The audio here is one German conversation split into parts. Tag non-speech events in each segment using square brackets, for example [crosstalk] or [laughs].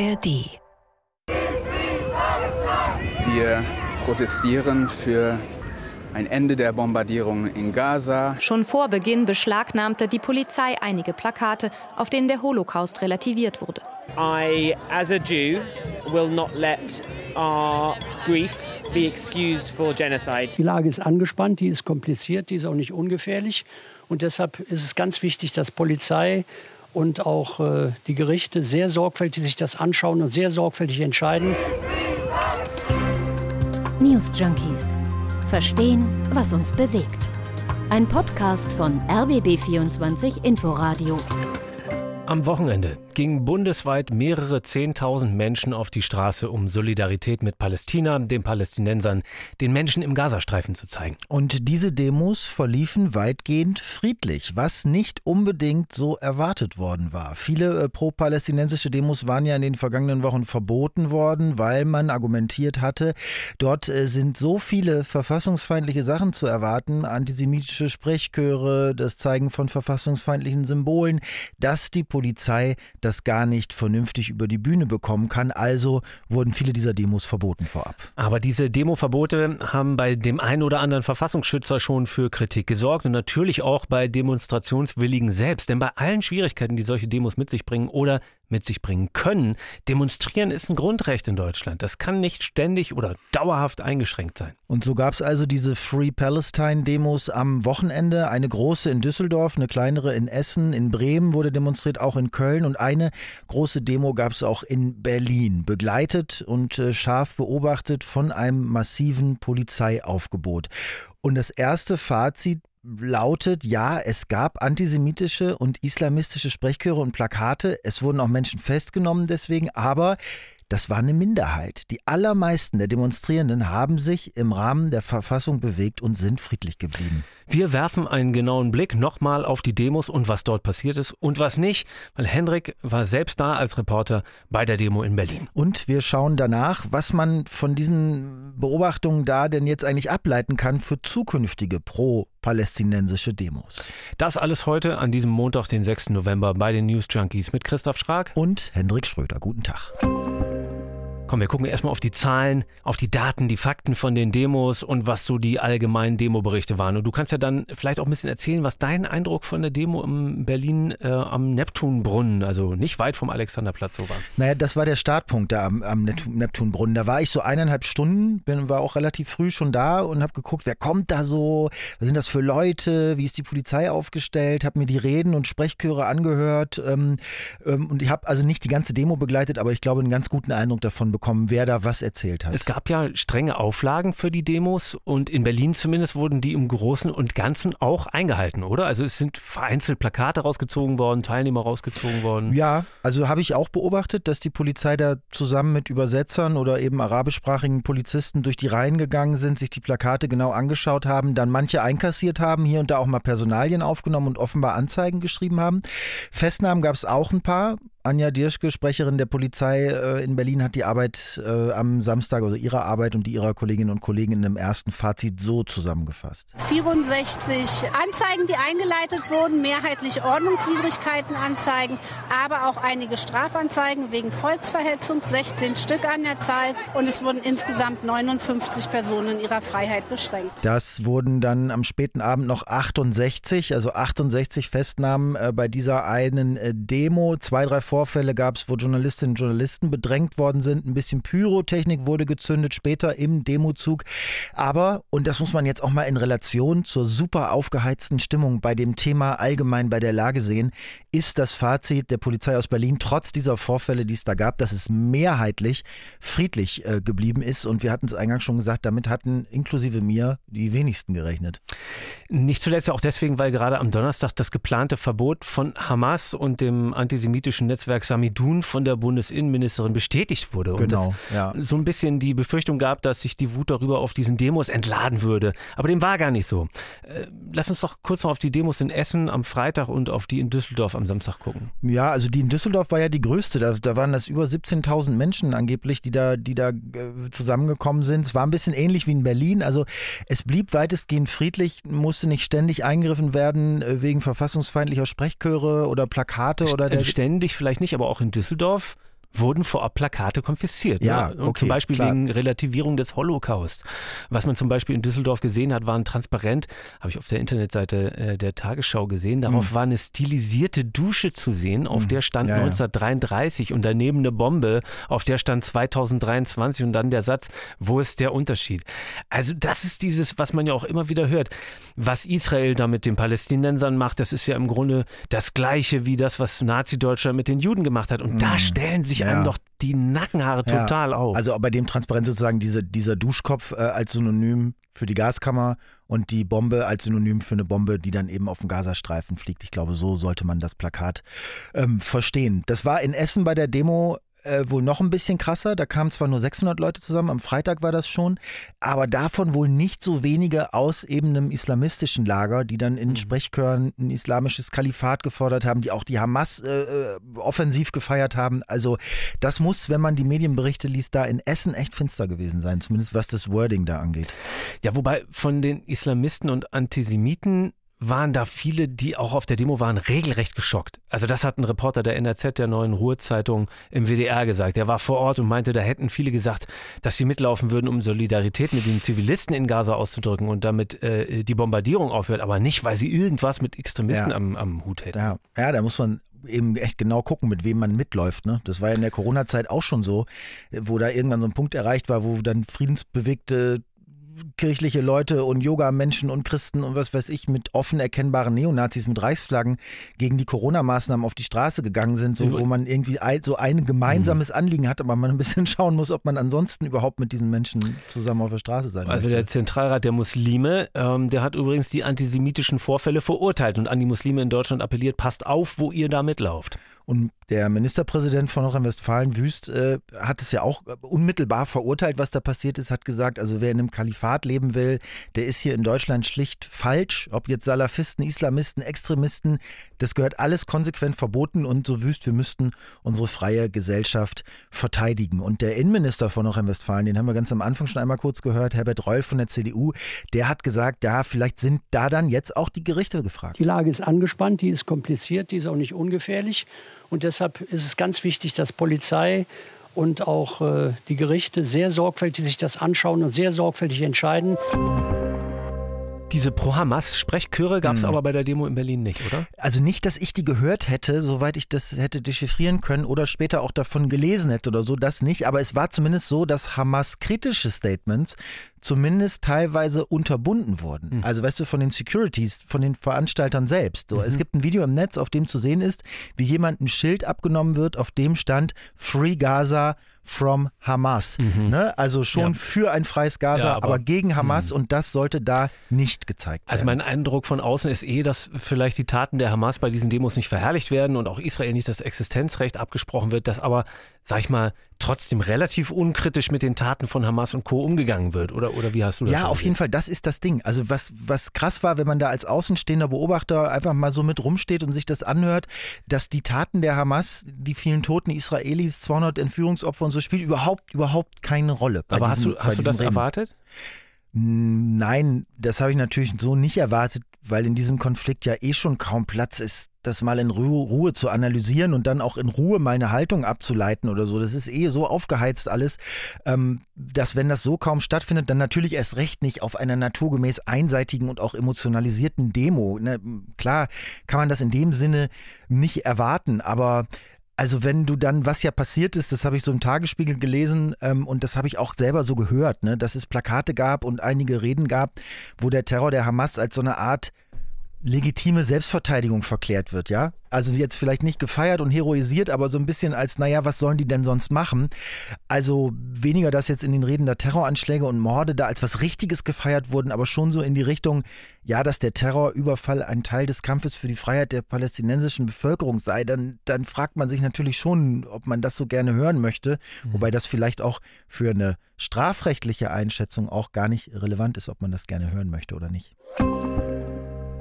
ARD. Wir protestieren für ein Ende der Bombardierung in Gaza. Schon vor Beginn beschlagnahmte die Polizei einige Plakate, auf denen der Holocaust relativiert wurde. I, as a Jew, will not let our grief be excused for genocide. Die Lage ist angespannt, die ist kompliziert, die ist auch nicht ungefährlich. Und deshalb ist es ganz wichtig, dass Polizei und auch äh, die Gerichte sehr sorgfältig sich das anschauen und sehr sorgfältig entscheiden. News Junkies. Verstehen, was uns bewegt. Ein Podcast von RBB24 Inforadio. Am Wochenende gingen bundesweit mehrere Zehntausend Menschen auf die Straße, um Solidarität mit Palästina, den Palästinensern, den Menschen im Gazastreifen zu zeigen. Und diese Demos verliefen weitgehend friedlich, was nicht unbedingt so erwartet worden war. Viele äh, pro-palästinensische Demos waren ja in den vergangenen Wochen verboten worden, weil man argumentiert hatte, dort äh, sind so viele verfassungsfeindliche Sachen zu erwarten, antisemitische Sprechchöre, das Zeigen von verfassungsfeindlichen Symbolen, dass die Polizei das gar nicht vernünftig über die Bühne bekommen kann. Also wurden viele dieser Demos verboten vorab. Aber diese Demoverbote haben bei dem einen oder anderen Verfassungsschützer schon für Kritik gesorgt und natürlich auch bei Demonstrationswilligen selbst. Denn bei allen Schwierigkeiten, die solche Demos mit sich bringen oder mit sich bringen können. Demonstrieren ist ein Grundrecht in Deutschland. Das kann nicht ständig oder dauerhaft eingeschränkt sein. Und so gab es also diese Free Palestine-Demos am Wochenende. Eine große in Düsseldorf, eine kleinere in Essen, in Bremen wurde demonstriert, auch in Köln. Und eine große Demo gab es auch in Berlin, begleitet und äh, scharf beobachtet von einem massiven Polizeiaufgebot. Und das erste Fazit lautet, ja, es gab antisemitische und islamistische Sprechchöre und Plakate. Es wurden auch Menschen festgenommen deswegen, aber das war eine Minderheit. Die allermeisten der Demonstrierenden haben sich im Rahmen der Verfassung bewegt und sind friedlich geblieben. Wir werfen einen genauen Blick nochmal auf die Demos und was dort passiert ist und was nicht, weil Hendrik war selbst da als Reporter bei der Demo in Berlin. Und wir schauen danach, was man von diesen Beobachtungen da denn jetzt eigentlich ableiten kann für zukünftige pro-palästinensische Demos. Das alles heute an diesem Montag, den 6. November bei den News Junkies mit Christoph Schrag und Hendrik Schröder. Guten Tag. Komm, wir gucken erstmal auf die Zahlen, auf die Daten, die Fakten von den Demos und was so die allgemeinen Demoberichte waren. Und du kannst ja dann vielleicht auch ein bisschen erzählen, was dein Eindruck von der Demo in Berlin äh, am Neptunbrunnen, also nicht weit vom Alexanderplatz so war. Naja, das war der Startpunkt da am, am Neptunbrunnen. Da war ich so eineinhalb Stunden, bin, war auch relativ früh schon da und habe geguckt, wer kommt da so, was sind das für Leute, wie ist die Polizei aufgestellt, habe mir die Reden und Sprechchöre angehört ähm, ähm, und ich habe also nicht die ganze Demo begleitet, aber ich glaube einen ganz guten Eindruck davon bekommen, wer da was erzählt hat. Es gab ja strenge Auflagen für die Demos und in Berlin zumindest wurden die im Großen und Ganzen auch eingehalten, oder? Also es sind vereinzelt Plakate rausgezogen worden, Teilnehmer rausgezogen worden. Ja, also habe ich auch beobachtet, dass die Polizei da zusammen mit Übersetzern oder eben arabischsprachigen Polizisten durch die Reihen gegangen sind, sich die Plakate genau angeschaut haben, dann manche einkassiert haben, hier und da auch mal Personalien aufgenommen und offenbar Anzeigen geschrieben haben. Festnahmen gab es auch ein paar. Anja Dirschke, Sprecherin der Polizei äh, in Berlin, hat die Arbeit äh, am Samstag, also ihre Arbeit und die ihrer Kolleginnen und Kollegen in einem ersten Fazit so zusammengefasst. 64 Anzeigen, die eingeleitet wurden, mehrheitlich Ordnungswidrigkeitenanzeigen, aber auch einige Strafanzeigen wegen Volksverhetzung, 16 Stück an der Zahl und es wurden insgesamt 59 Personen in ihrer Freiheit beschränkt. Das wurden dann am späten Abend noch 68, also 68 Festnahmen äh, bei dieser einen äh, Demo. Zwei, drei Vorfälle gab es, wo Journalistinnen und Journalisten bedrängt worden sind. Ein bisschen Pyrotechnik wurde gezündet später im Demozug. Aber, und das muss man jetzt auch mal in Relation zur super aufgeheizten Stimmung bei dem Thema allgemein bei der Lage sehen, ist das Fazit der Polizei aus Berlin trotz dieser Vorfälle, die es da gab, dass es mehrheitlich friedlich äh, geblieben ist. Und wir hatten es eingangs schon gesagt, damit hatten inklusive mir die wenigsten gerechnet. Nicht zuletzt auch deswegen, weil gerade am Donnerstag das geplante Verbot von Hamas und dem antisemitischen Netzwerk Samidun von der Bundesinnenministerin bestätigt wurde. Und Genau, es ja. so ein bisschen die Befürchtung gab, dass sich die Wut darüber auf diesen Demos entladen würde. Aber dem war gar nicht so. Äh, Lass uns doch kurz noch auf die Demos in Essen am Freitag und auf die in Düsseldorf am Samstag gucken. Ja, also die in Düsseldorf war ja die größte. Da, da waren das über 17.000 Menschen angeblich, die da, die da äh, zusammengekommen sind. Es war ein bisschen ähnlich wie in Berlin. Also es blieb weitestgehend friedlich, musste nicht ständig eingegriffen werden äh, wegen verfassungsfeindlicher Sprechchöre oder Plakate oder der. Ständig vielleicht nicht, aber auch in Düsseldorf wurden vorab Plakate konfisziert. Ja, ne? okay, zum Beispiel klar. wegen Relativierung des Holocaust. Was man zum Beispiel in Düsseldorf gesehen hat, war ein Transparent, habe ich auf der Internetseite äh, der Tagesschau gesehen. Darauf Mhm. war eine stilisierte Dusche zu sehen, auf Mhm. der stand Ja, ja. 1933 und daneben eine Bombe, auf der stand 2023 und dann der Satz, wo ist der Unterschied? Also das ist dieses, was man ja auch immer wieder hört. Was Israel da mit den Palästinensern macht, das ist ja im Grunde das Gleiche wie das, was Nazi-Deutschland mit den Juden gemacht hat. Und da Mhm. stellen sich Ja. einem doch die Nackenhaare Ja, total auf. Also bei dem Transparent sozusagen diese, dieser Duschkopf äh, als Synonym für die Gaskammer und die Bombe als Synonym für eine Bombe, die dann eben auf dem Gazastreifen fliegt. Ich glaube, so sollte man das Plakat ähm, verstehen. Das war in Essen bei der Demo äh, wohl noch ein bisschen krasser. Da kamen zwar nur 600 Leute zusammen, am Freitag war das schon, aber davon wohl nicht so wenige aus eben einem islamistischen Lager, die dann in Sprechchören ein islamisches Kalifat gefordert haben, die auch die Hamas äh, äh, offensiv gefeiert haben. Also das muss, wenn man die Medienberichte liest, da in Essen echt finster gewesen sein, zumindest was das Wording da angeht. Ja, wobei von den Islamisten und Antisemiten waren da viele, die auch auf der Demo waren, regelrecht geschockt. Also das hat ein Reporter der NRZ, der neuen Ruhrzeitung im WDR gesagt. Der war vor Ort und meinte, da hätten viele gesagt, dass sie mitlaufen würden, um Solidarität mit den Zivilisten in Gaza auszudrücken und damit äh, die Bombardierung aufhört, aber nicht, weil sie irgendwas mit Extremisten Ja. am, am Hut hätten. Ja, ja, da muss man eben echt genau gucken, mit wem man mitläuft. Ne? Das war ja in der Corona-Zeit auch schon so, wo da irgendwann so ein Punkt erreicht war, wo dann friedensbewegte kirchliche Leute und Yoga-Menschen und Christen und was weiß ich mit offen erkennbaren Neonazis mit Reichsflaggen gegen die Corona-Maßnahmen auf die Straße gegangen sind, so, wo man irgendwie ein, so ein gemeinsames Anliegen hat, aber man ein bisschen [laughs] schauen muss, ob man ansonsten überhaupt mit diesen Menschen zusammen auf der Straße sein Also möchte. der Zentralrat der Muslime, ähm, der hat übrigens die antisemitischen Vorfälle verurteilt und an die Muslime in Deutschland appelliert, passt auf, wo ihr da mitlauft. Und der Ministerpräsident von Nordrhein-Westfalen, Wüst, äh, hat es ja auch unmittelbar verurteilt, was da passiert ist, hat gesagt, also wer in einem Kalifat leben will, der ist hier in Deutschland schlicht falsch. Ob jetzt Salafisten, Islamisten, Extremisten, das gehört alles konsequent verboten und so Wüst, wir müssten unsere freie Gesellschaft verteidigen. Und der Innenminister von Nordrhein-Westfalen, den haben wir ganz am Anfang schon einmal kurz gehört, Herbert Reul von der CDU, der hat gesagt, ja, vielleicht sind da dann jetzt auch die Gerichte gefragt. Die Lage ist angespannt, die ist kompliziert, die ist auch nicht ungefährlich. Und deshalb ist es ganz wichtig, dass Polizei und auch äh, die Gerichte sehr sorgfältig sich das anschauen und sehr sorgfältig entscheiden. Diese Pro-Hamas-Sprechchöre gab es aber bei der Demo in Berlin nicht, oder? Also nicht, dass ich die gehört hätte, soweit ich das hätte dechiffrieren können oder später auch davon gelesen hätte oder so, das nicht. Aber es war zumindest so, dass Hamas kritische Statements zumindest teilweise unterbunden wurden. Also weißt du, von den Securities, von den Veranstaltern selbst. So, Es gibt ein Video im Netz, auf dem zu sehen ist, wie jemand ein Schild abgenommen wird, auf dem stand Free Gaza from Hamas. Ne? Also schon Ja. für ein freies Gaza, Ja, aber, aber- gegen Hamas und das sollte da nicht gezeigt werden. Also mein Eindruck von außen ist eh, dass vielleicht die Taten der Hamas bei diesen Demos nicht verherrlicht werden und auch Israel nicht das Existenzrecht abgesprochen wird, dass aber, sag ich mal, trotzdem relativ unkritisch mit den Taten von Hamas und Co. umgegangen wird. Oder, oder wie hast du das Ja, auf jeden Fall, das ist das Ding. Also was, was krass war, wenn man da als außenstehender Beobachter einfach mal so mit rumsteht und sich das anhört, dass die Taten der Hamas, die vielen toten Israelis, 200 Entführungsopfer und so, spielt überhaupt, überhaupt keine Rolle. Aber hast diesen- du, hast du das Reden. erwartet? Nein, das habe ich natürlich so nicht erwartet, weil in diesem Konflikt ja eh schon kaum Platz ist, das mal in Ruhe, zu analysieren und dann auch in Ruhe mal eine Haltung abzuleiten oder so. Das ist eh so aufgeheizt alles, ähm, dass wenn das so kaum stattfindet, dann natürlich erst recht nicht auf einer naturgemäß einseitigen und auch emotionalisierten Demo. Ne? Klar kann man das in dem Sinne nicht erwarten, aber also wenn du dann, was ja passiert ist, das habe ich so im Tagesspiegel gelesen ähm, und das habe ich auch selber so gehört, ne, dass es Plakate gab und einige Reden gab, wo der Terror der Hamas als so eine Art legitime Selbstverteidigung verklärt wird, ja? Also jetzt vielleicht nicht gefeiert und heroisiert, aber so ein bisschen als, naja, was sollen die denn sonst machen? Also weniger, dass jetzt in den Reden da Terroranschläge und Morde da als was Richtiges gefeiert wurden, aber schon so in die Richtung, ja, dass der Terrorüberfall ein Teil des Kampfes für die Freiheit der palästinensischen Bevölkerung sei, dann, dann fragt man sich natürlich schon, ob man das so gerne hören möchte, wobei das vielleicht auch für eine strafrechtliche Einschätzung auch gar nicht relevant ist, ob man das gerne hören möchte oder nicht.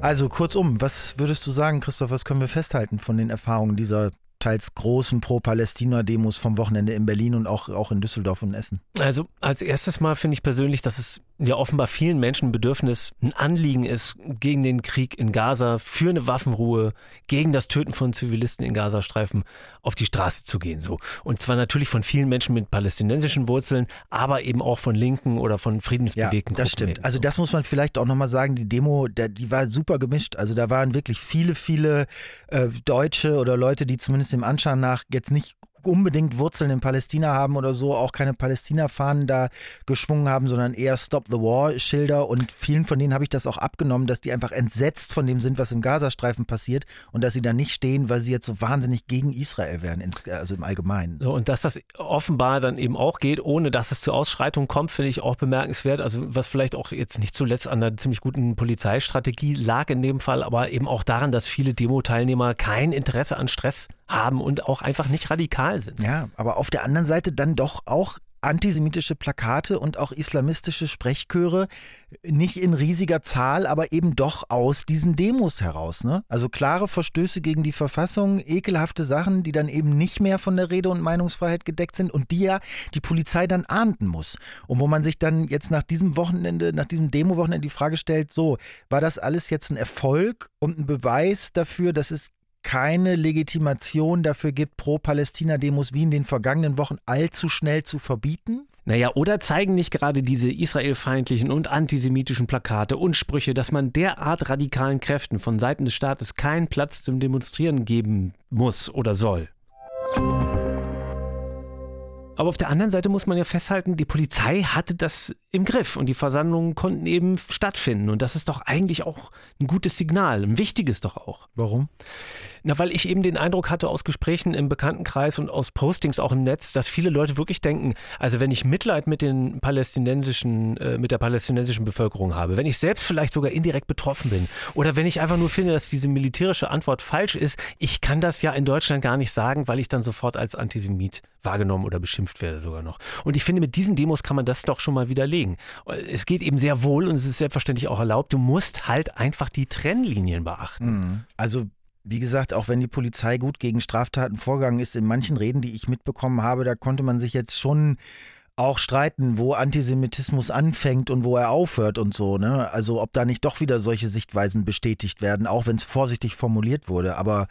Also kurzum, was würdest du sagen, Christoph, was können wir festhalten von den Erfahrungen dieser teils großen Pro-Palästina-Demos vom Wochenende in Berlin und auch, auch in Düsseldorf und Essen? Also als erstes Mal finde ich persönlich, dass es ja offenbar vielen Menschen ein Bedürfnis, ein Anliegen ist, gegen den Krieg in Gaza, für eine Waffenruhe, gegen das Töten von Zivilisten in Gazastreifen auf die Straße zu gehen. So. Und zwar natürlich von vielen Menschen mit palästinensischen Wurzeln, aber eben auch von Linken oder von friedensbewegten ja, das Gruppen. stimmt. Also das muss man vielleicht auch nochmal sagen, die Demo, der, die war super gemischt. Also da waren wirklich viele, viele äh, Deutsche oder Leute, die zumindest dem Anschein nach jetzt nicht unbedingt Wurzeln in Palästina haben oder so, auch keine Palästina-Fahnen da geschwungen haben, sondern eher Stop the War-Schilder. Und vielen von denen habe ich das auch abgenommen, dass die einfach entsetzt von dem sind, was im Gazastreifen passiert und dass sie da nicht stehen, weil sie jetzt so wahnsinnig gegen Israel wären, also im Allgemeinen. Und dass das offenbar dann eben auch geht, ohne dass es zu Ausschreitungen kommt, finde ich auch bemerkenswert. Also was vielleicht auch jetzt nicht zuletzt an einer ziemlich guten Polizeistrategie lag in dem Fall, aber eben auch daran, dass viele Demo-Teilnehmer kein Interesse an Stress haben und auch einfach nicht radikal sind. Ja, aber auf der anderen Seite dann doch auch antisemitische Plakate und auch islamistische Sprechchöre, nicht in riesiger Zahl, aber eben doch aus diesen Demos heraus. Ne? Also klare Verstöße gegen die Verfassung, ekelhafte Sachen, die dann eben nicht mehr von der Rede- und Meinungsfreiheit gedeckt sind und die ja die Polizei dann ahnden muss. Und wo man sich dann jetzt nach diesem Wochenende, nach diesem Demo-Wochenende die Frage stellt, so, war das alles jetzt ein Erfolg und ein Beweis dafür, dass es keine Legitimation dafür gibt, Pro-Palästina-Demos wie in den vergangenen Wochen allzu schnell zu verbieten? Naja, oder zeigen nicht gerade diese israelfeindlichen und antisemitischen Plakate und Sprüche, dass man derart radikalen Kräften von Seiten des Staates keinen Platz zum Demonstrieren geben muss oder soll? Aber auf der anderen Seite muss man ja festhalten, die Polizei hatte das im Griff und die Versammlungen konnten eben stattfinden. Und das ist doch eigentlich auch ein gutes Signal, ein wichtiges doch auch. Warum? Na, weil ich eben den Eindruck hatte aus Gesprächen im Bekanntenkreis und aus Postings auch im Netz, dass viele Leute wirklich denken, also wenn ich Mitleid mit den palästinensischen, äh, mit der palästinensischen Bevölkerung habe, wenn ich selbst vielleicht sogar indirekt betroffen bin oder wenn ich einfach nur finde, dass diese militärische Antwort falsch ist, ich kann das ja in Deutschland gar nicht sagen, weil ich dann sofort als Antisemit wahrgenommen oder beschimpft werde sogar noch. Und ich finde, mit diesen Demos kann man das doch schon mal widerlegen. Es geht eben sehr wohl und es ist selbstverständlich auch erlaubt. Du musst halt einfach die Trennlinien beachten. Also wie gesagt, auch wenn die Polizei gut gegen Straftaten vorgegangen ist, in manchen Reden, die ich mitbekommen habe, da konnte man sich jetzt schon auch streiten, wo Antisemitismus anfängt und wo er aufhört und so. Ne? Also ob da nicht doch wieder solche Sichtweisen bestätigt werden, auch wenn es vorsichtig formuliert wurde. Aber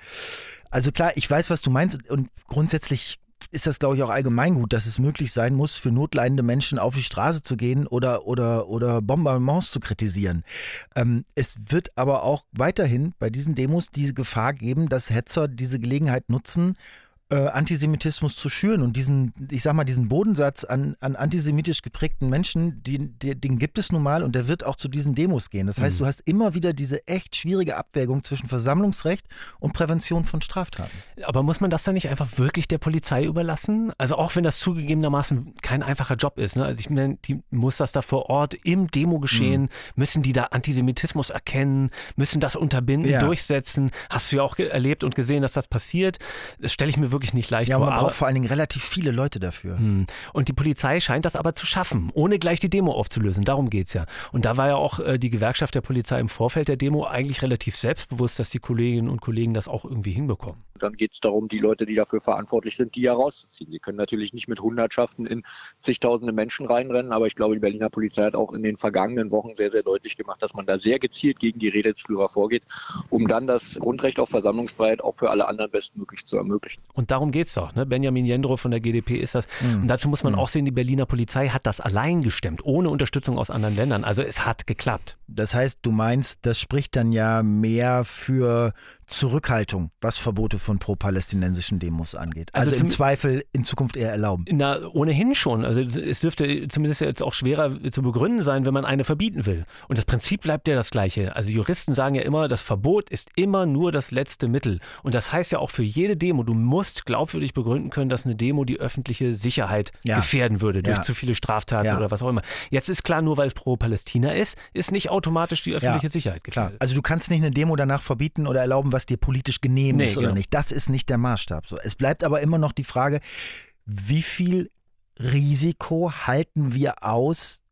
also klar, ich weiß, was du meinst und grundsätzlich ist das, glaube ich, auch allgemein gut, dass es möglich sein muss, für notleidende Menschen auf die Straße zu gehen oder, oder, oder Bombardements zu kritisieren. Ähm, es wird aber auch weiterhin bei diesen Demos diese Gefahr geben, dass Hetzer diese Gelegenheit nutzen, äh, Antisemitismus zu schüren und diesen, ich sag mal, diesen Bodensatz an, an antisemitisch geprägten Menschen, den, den gibt es nun mal und der wird auch zu diesen Demos gehen. Das heißt, mhm. du hast immer wieder diese echt schwierige Abwägung zwischen Versammlungsrecht und Prävention von Straftaten. Aber muss man das dann nicht einfach wirklich der Polizei überlassen? Also auch wenn das zugegebenermaßen kein einfacher Job ist. Ne? Also ich meine, die muss das da vor Ort im Demo geschehen, mhm. müssen die da Antisemitismus erkennen, müssen das unterbinden, ja. durchsetzen. Hast du ja auch erlebt und gesehen, dass das passiert. Das stelle ich mir wirklich wirklich nicht leicht ja, vor. Man braucht vor allen Dingen relativ viele Leute dafür. Hm. Und die Polizei scheint das aber zu schaffen, ohne gleich die Demo aufzulösen. Darum geht es ja. Und da war ja auch äh, die Gewerkschaft der Polizei im Vorfeld der Demo eigentlich relativ selbstbewusst, dass die Kolleginnen und Kollegen das auch irgendwie hinbekommen. Dann geht es darum, die Leute, die dafür verantwortlich sind, die herauszuziehen. Die können natürlich nicht mit Hundertschaften in zigtausende Menschen reinrennen, aber ich glaube, die Berliner Polizei hat auch in den vergangenen Wochen sehr, sehr deutlich gemacht, dass man da sehr gezielt gegen die Redelsführer vorgeht, um dann das Grundrecht auf Versammlungsfreiheit auch für alle anderen bestmöglich zu ermöglichen. Und darum geht es doch. Ne? Benjamin Jendro von der GdP ist das. Mhm. Und dazu muss man mhm. auch sehen, die Berliner Polizei hat das allein gestemmt, ohne Unterstützung aus anderen Ländern. Also es hat geklappt. Das heißt, du meinst, das spricht dann ja mehr für Zurückhaltung, was Verbote von pro-palästinensischen Demos angeht. Also, also im Zweifel in Zukunft eher erlauben. Na, ohnehin schon. Also es dürfte zumindest jetzt auch schwerer zu begründen sein, wenn man eine verbieten will. Und das Prinzip bleibt ja das gleiche. Also Juristen sagen ja immer, das Verbot ist immer nur das letzte Mittel. Und das heißt ja auch für jede Demo, du musst glaubwürdig begründen können, dass eine Demo die öffentliche Sicherheit ja. gefährden würde durch ja. zu viele Straftaten ja. oder was auch immer. Jetzt ist klar, nur weil es pro-Palästina ist, ist nicht automatisch die öffentliche Sicherheit gefährdet. Klar. Also du kannst nicht eine Demo danach verbieten oder erlauben, was dir politisch genehm nee, ist oder genau. nicht. Das ist nicht der Maßstab. So, es bleibt aber immer noch die Frage, wie viel Risiko halten wir aus,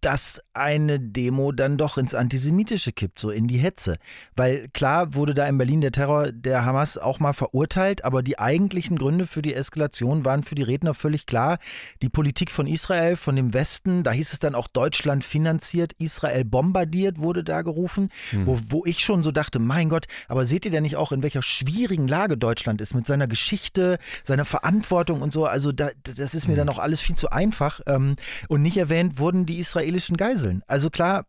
dass eine Demo dann doch ins Antisemitische kippt, so in die Hetze. Weil klar wurde da in Berlin der Terror der Hamas auch mal verurteilt, aber die eigentlichen Gründe für die Eskalation waren für die Redner völlig klar. Die Politik von Israel, von dem Westen, da hieß es dann auch Deutschland finanziert, Israel bombardiert, wurde da gerufen, hm. wo, wo ich schon so dachte, mein Gott, aber seht ihr denn nicht auch, in welcher schwierigen Lage Deutschland ist mit seiner Geschichte, seiner Verantwortung und so? Also da, das ist mir hm. dann auch alles viel zu einfach. Ähm, und nicht erwähnt wurden die Israel israelischen Geiseln. Also klar,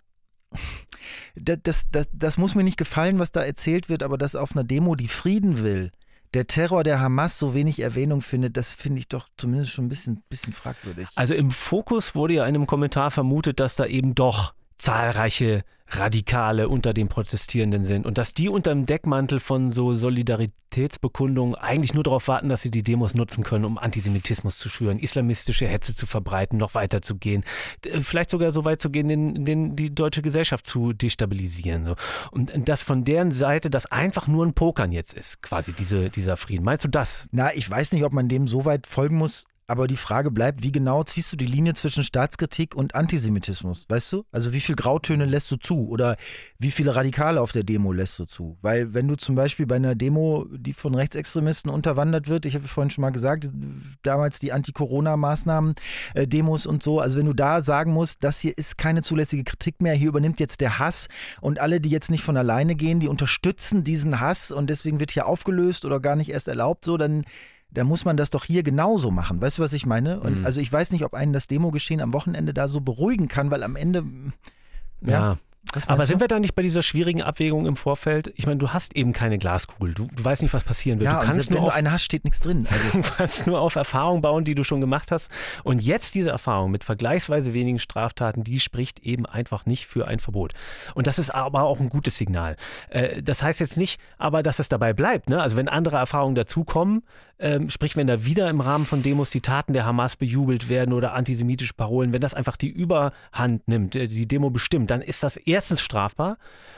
das, das, das muss mir nicht gefallen, was da erzählt wird, aber dass auf einer Demo, die Frieden will, der Terror der Hamas so wenig Erwähnung findet, das finde ich doch zumindest schon ein bisschen, bisschen fragwürdig. Also im Fokus wurde ja in einem Kommentar vermutet, dass da eben doch zahlreiche Radikale unter den Protestierenden sind und dass die unter dem Deckmantel von so Solidaritätsbekundungen eigentlich nur darauf warten, dass sie die Demos nutzen können, um Antisemitismus zu schüren, islamistische Hetze zu verbreiten, noch weiter zu gehen, vielleicht sogar so weit zu gehen, den, den, die deutsche Gesellschaft zu destabilisieren. So. Und dass von deren Seite das einfach nur ein Pokern jetzt ist, quasi diese, dieser Frieden. Meinst du das? Na, ich weiß nicht, ob man dem so weit folgen muss. Aber die Frage bleibt, wie genau ziehst du die Linie zwischen Staatskritik und Antisemitismus? Weißt du? Also wie viele Grautöne lässt du zu? Oder wie viele Radikale auf der Demo lässt du zu? Weil wenn du zum Beispiel bei einer Demo, die von Rechtsextremisten unterwandert wird, ich habe vorhin schon mal gesagt, damals die Anti-Corona-Maßnahmen, äh, und so, also wenn du da sagen musst, das hier ist keine zulässige Kritik mehr, hier übernimmt jetzt der Hass und alle, die jetzt nicht von alleine gehen, die unterstützen diesen Hass und deswegen wird hier aufgelöst oder gar nicht erst erlaubt, so, dann da muss man das doch hier genauso machen. Weißt du, was ich meine? Und mhm. also ich weiß nicht, ob einen das Demo-Geschehen am Wochenende da so beruhigen kann, weil am Ende ja, ja. Aber sind wir da nicht bei dieser schwierigen Abwägung im Vorfeld? Ich meine, du hast eben keine Glaskugel. Du, du weißt nicht, was passieren wird. Ja, du kannst und wenn nur du eine hast, steht nichts drin. [laughs] Also. du kannst nur auf Erfahrung bauen, die du schon gemacht hast. Und jetzt diese Erfahrung mit vergleichsweise wenigen Straftaten, die spricht eben einfach nicht für ein Verbot. Und das ist aber auch ein gutes Signal. Äh, das heißt jetzt nicht aber, dass es dabei bleibt. Ne? Also wenn andere Erfahrungen dazukommen, ähm, sprich, wenn da wieder im Rahmen von Demos die Taten der Hamas bejubelt werden oder antisemitische Parolen, wenn das einfach die Überhand nimmt, äh, die Demo bestimmt, dann ist das erstens strafbar,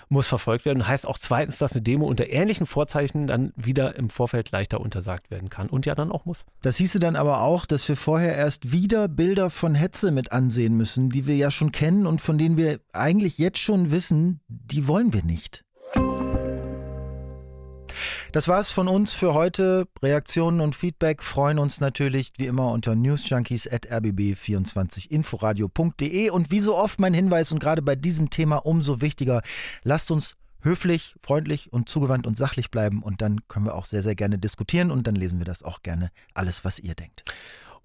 muss verfolgt werden. Heißt auch zweitens, dass eine Demo unter ähnlichen Vorzeichen dann wieder im Vorfeld leichter untersagt werden kann und ja dann auch muss. Das hieße dann aber auch, dass wir vorher erst wieder Bilder von Hetze mit ansehen müssen, die wir ja schon kennen und von denen wir eigentlich jetzt schon wissen, die wollen wir nicht. Das war's von uns für heute. Reaktionen und Feedback freuen uns natürlich wie immer unter newsjunkies.rbb24inforadio.de. Und wie so oft mein Hinweis und gerade bei diesem Thema umso wichtiger, lasst uns höflich, freundlich und zugewandt und sachlich bleiben und dann können wir auch sehr, sehr gerne diskutieren und dann lesen wir das auch gerne alles, was ihr denkt.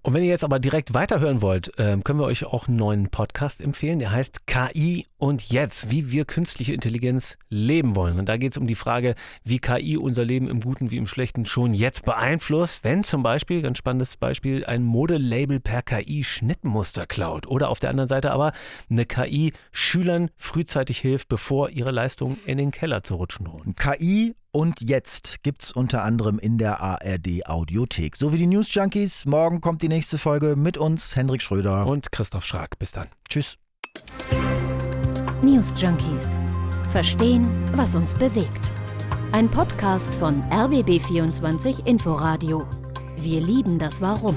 Und wenn ihr jetzt aber direkt weiterhören wollt, ähm, können wir euch auch einen neuen Podcast empfehlen. Der heißt KI und jetzt, wie wir künstliche Intelligenz leben wollen. Und da geht es um die Frage, wie KI unser Leben im Guten wie im Schlechten schon jetzt beeinflusst, wenn zum Beispiel, ganz spannendes Beispiel, ein Modelabel per KI Schnittmuster klaut. Oder auf der anderen Seite aber eine KI Schülern frühzeitig hilft, bevor ihre Leistungen in den Keller zu rutschen drohen. KI und jetzt gibt's unter anderem in der ARD Audiothek. So wie die News Junkies. Morgen kommt die nächste Folge mit uns, Hendrik Schröder. Und Christoph Schrag. Bis dann. Tschüss. News Junkies. Verstehen, was uns bewegt. Ein Podcast von RBB24 Inforadio. Wir lieben das Warum.